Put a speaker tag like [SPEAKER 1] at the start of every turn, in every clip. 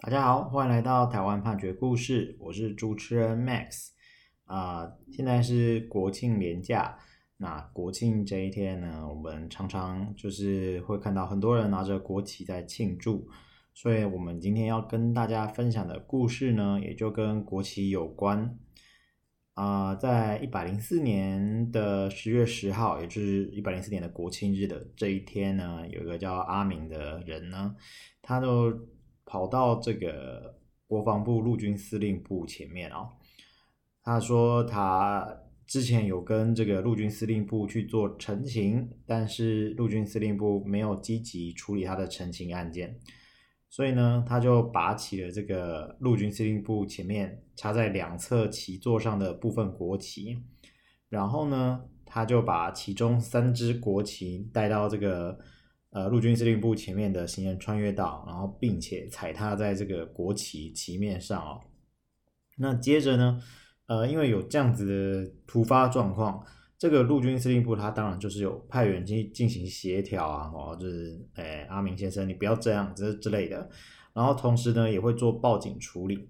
[SPEAKER 1] 大家好，欢迎来到台湾判决故事，我是主持人 Max。啊、现在是国庆连假，那国庆这一天呢，我们常常就是会看到很多人拿着国旗在庆祝，所以我们今天要跟大家分享的故事呢，也就跟国旗有关。啊、在一百零四年的十月十号，也就是一百零四年的国庆日的这一天呢，有一个叫阿明的人呢，他就跑到这个国防部陆军司令部前面啊、哦，他说他之前有跟这个陆军司令部去做陈情，但是陆军司令部没有积极处理他的陈情案件。所以呢，他就拔起了这个陆军司令部前面插在两侧旗座上的部分国旗，然后呢，他就把其中三支国旗带到这个呃陆军司令部前面的行人穿越道，然后并且踩踏在这个国旗旗面上哦。那接着呢，呃，因为有这样子的突发状况。这个陆军司令部他当然就是有派员去进行协调啊，哦，就是诶阿明先生你不要这样子之类的，然后同时呢也会做报警处理，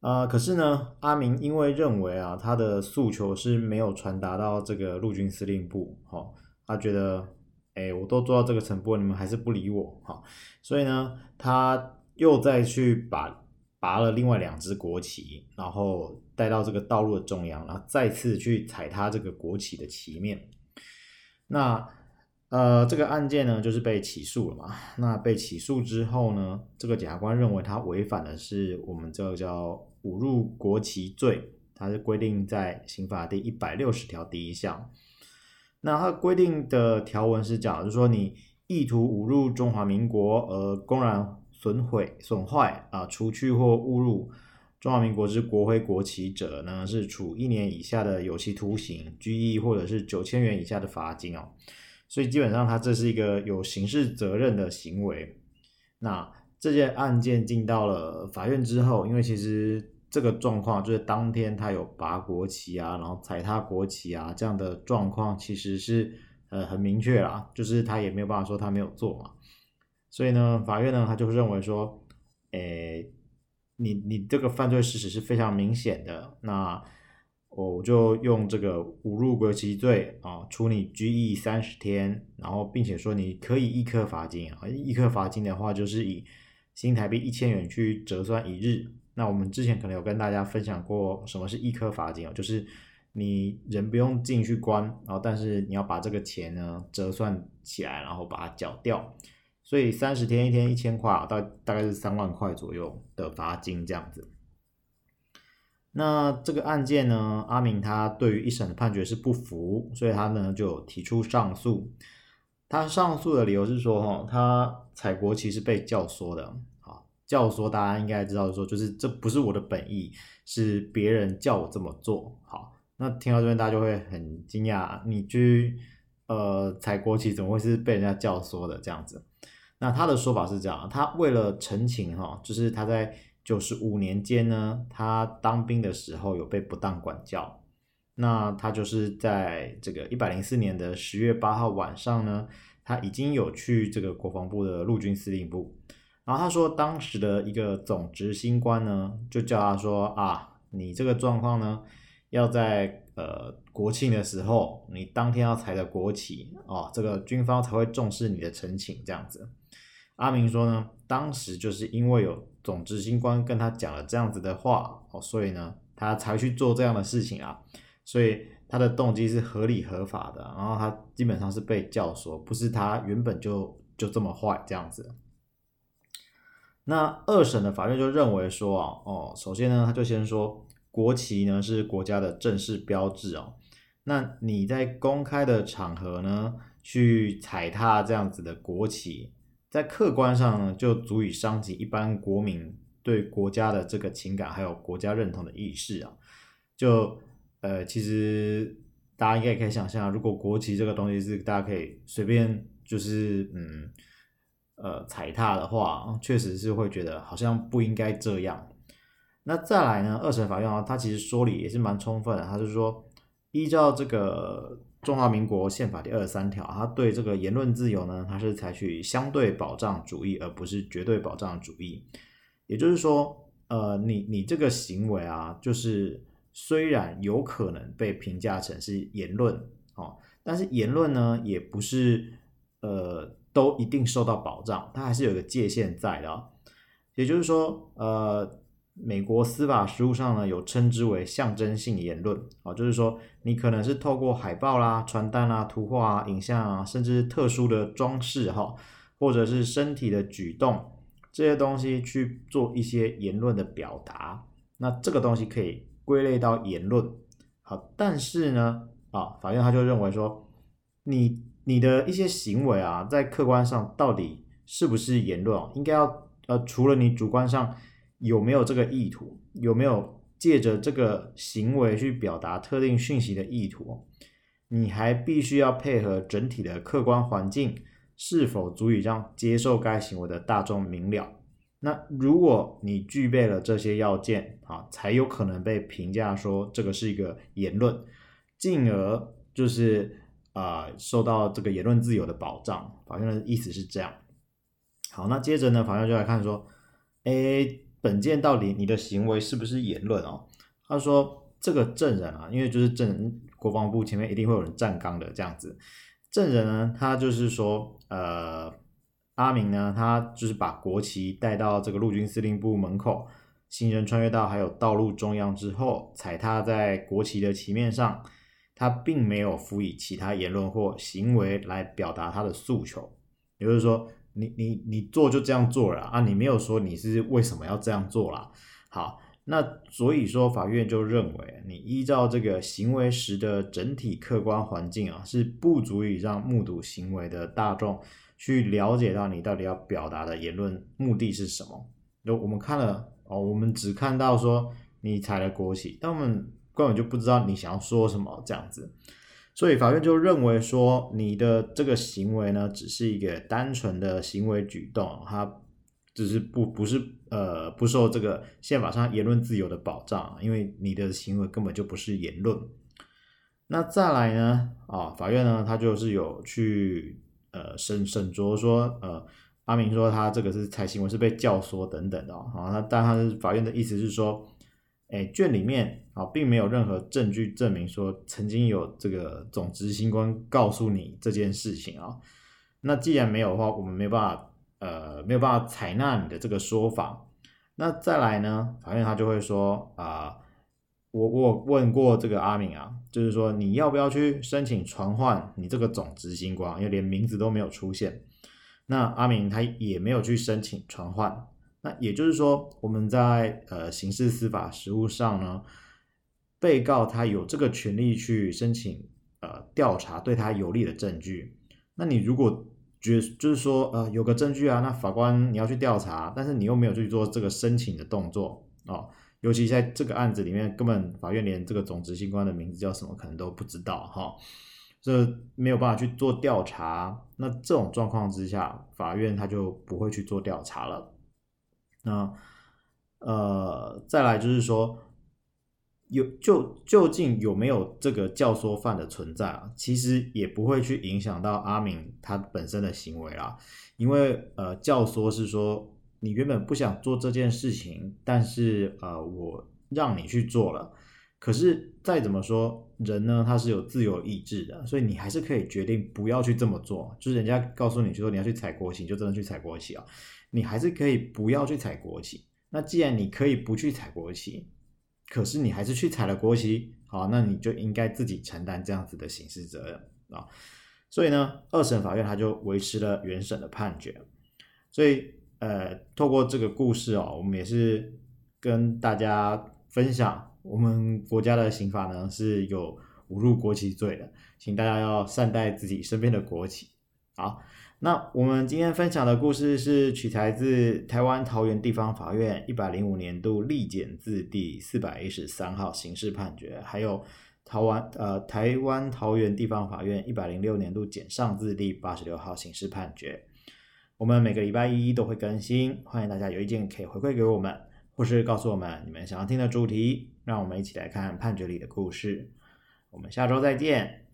[SPEAKER 1] 啊、呃，可是呢阿明因为认为啊他的诉求是没有传达到这个陆军司令部，哦，他觉得诶我都做到这个程度，你们还是不理我，哈、所以呢他又再去把。拔了另外两支国旗，然后带到这个道路的中央，然后再次去踩踏这个国旗的旗面。那呃，这个案件呢，就是被起诉了嘛。那被起诉之后呢，这个检察官认为他违反的是我们这个叫侮辱国旗罪，它是规定在刑法第一百六十条第一项。那它规定的条文是讲，就是说你意图侮辱中华民国而公然。损毁、损坏啊，除去或侮辱中华民国之国徽、国旗者呢，是处一年以下的有期徒刑、拘役，或者是九千元以下的罚金哦。所以基本上，他这是一个有刑事责任的行为。那这件案件进到了法院之后，因为其实这个状况就是当天他有拔国旗啊，然后踩踏国旗啊这样的状况，其实是呃很明确啦，就是他也没有办法说他没有做嘛。所以呢，法院呢，他就认为说，诶，你你这个犯罪事实是非常明显的，那我就用这个侮辱国旗罪啊，处你拘役三十天，然后并且说你可以一颗罚金啊，一颗罚金的话就是以新台币一千元去折算一日。那我们之前可能有跟大家分享过什么是易科罚金哦，就是你人不用进去关，然后但是你要把这个钱呢折算起来，然后把它缴掉。所以三十天一天一千块，大大概是三万块左右的罚金这样子。那这个案件呢，阿明他对于一审的判决是不服，所以他呢就提出上诉。他上诉的理由是说，哈，他采国旗是被教唆的。教唆大家应该知道说，就是这不是我的本意，是别人叫我这么做。好，那听到这边大家就会很惊讶，你去呃踩国旗怎么会是被人家教唆的这样子？那他的说法是这样，他为了陈情哈，就是他在九十五年间呢，他当兵的时候有被不当管教，那他就是在这个一百零四年的十月八号晚上呢，他已经有去这个国防部的陆军司令部，然后他说当时的一个总执行官呢，就叫他说啊，你这个状况呢，要在呃国庆的时候，你当天要踩的国旗哦，这个军方才会重视你的陈情这样子。阿明说呢，当时就是因为有总执行官跟他讲了这样子的话哦，所以呢，他才去做这样的事情啊，所以他的动机是合理合法的，然后他基本上是被教唆，不是他原本就就这么坏这样子。那二审的法院就认为说啊，哦，首先呢，他就先说国旗呢是国家的正式标志哦，那你在公开的场合呢去踩踏这样子的国旗。在客观上呢，就足以伤及一般国民对国家的这个情感，还有国家认同的意识啊。就呃，其实大家应该也可以想象，如果国旗这个东西是大家可以随便就是嗯呃踩踏的话，确实是会觉得好像不应该这样。那再来呢，二审法院啊，他其实说理也是蛮充分的，他是说依照这个。中华民国宪法第二十三条，它对这个言论自由呢，它是采取相对保障主义，而不是绝对保障主义。也就是说，呃，你你这个行为啊，就是虽然有可能被评价成是言论，哦，但是言论呢，也不是呃都一定受到保障，它还是有个界限在的哦。也就是说，呃。美国司法实务上呢，有称之为象征性言论啊，就是说你可能是透过海报啦、传单啦、图画啊、影像啊，甚至特殊的装饰哈，或者是身体的举动这些东西去做一些言论的表达，那这个东西可以归类到言论。好，但是呢，啊，法院他就认为说，你你的一些行为啊，在客观上到底是不是言论哦，应该要呃，除了你主观上。有没有这个意图？有没有借着这个行为去表达特定讯息的意图？你还必须要配合整体的客观环境，是否足以让接受该行为的大众明了？那如果你具备了这些要件啊，才有可能被评价说这个是一个言论，进而就是啊、受到这个言论自由的保障。法院的意思是这样。好，那接着呢，法院就来看说，哎。本件到底你的行为是不是言论哦？他说这个证人啊，因为就是证人，国防部前面一定会有人站岗的这样子。证人呢，他就是说，呃，阿明呢，他就是把国旗带到这个陆军司令部门口，行人穿越到还有道路中央之后，踩踏在国旗的旗面上，他并没有辅以其他言论或行为来表达他的诉求，也就是说。你你你做就这样做了啊？你没有说你是为什么要这样做啦。好，那所以说法院就认为，你依照这个行为时的整体客观环境啊，是不足以让目睹行为的大众去了解到你到底要表达的言论目的是什么。那我们看了哦，我们只看到说你踩了国旗，但我们根本就不知道你想要说什么这样子。所以法院就认为说，你的这个行为呢，只是一个单纯的行为举动，它只是不不是呃不受这个宪法上言论自由的保障，因为你的行为根本就不是言论。那再来呢，啊，法院呢，他就是有去呃审审酌说，呃，阿明说他这个是采行为是被教唆等等的啊，那但他是法院的意思是说。哎，卷里面啊，并没有任何证据证明说曾经有这个总执行官告诉你这件事情啊。那既然没有的话，我们没有办法，呃，没有办法采纳你的这个说法。那再来呢，法院他就会说啊、我我问过这个阿明啊，就是说你要不要去申请传唤你这个总执行官，因为连名字都没有出现。那阿明他也没有去申请传唤。那也就是说，我们在呃刑事司法实务上呢，被告他有这个权利去申请呃调查对他有利的证据。那你如果觉就是说呃有个证据啊，那法官你要去调查，但是你又没有去做这个申请的动作哦，尤其在这个案子里面，根本法院连这个总执行官的名字叫什么可能都不知道哈，这没有办法去做调查。那这种状况之下，法院他就不会去做调查了。那呃，再来就是说，有就究竟有没有这个教唆犯的存在啊？其实也不会去影响到阿敏他本身的行为啦，因为呃，教唆是说你原本不想做这件事情，但是呃，我让你去做了。可是再怎么说，人呢，他是有自由意志的，所以你还是可以决定不要去这么做。就是人家告诉你就说你要去踩国旗，就真的去踩国旗啊。你还是可以不要去踩国旗。那既然你可以不去踩国旗，可是你还是去踩了国旗，好，那你就应该自己承担这样子的刑事责任啊。所以呢，二审法院他就维持了原审的判决。所以，呃，透过这个故事哦，我们也是跟大家分享，我们国家的刑法呢是有侮辱国旗罪的，请大家要善待自己身边的国旗。好。那我们今天分享的故事是取材自台湾桃园地方法院一百零五年度立检字第四百一十三号刑事判决，还有台湾呃台湾桃园地方法院一百零六年度检上字第八十六号刑事判决。我们每个礼拜一都会更新，欢迎大家有意见可以回馈给我们，或是告诉我们你们想要听的主题，让我们一起来看判决里的故事。我们下周再见。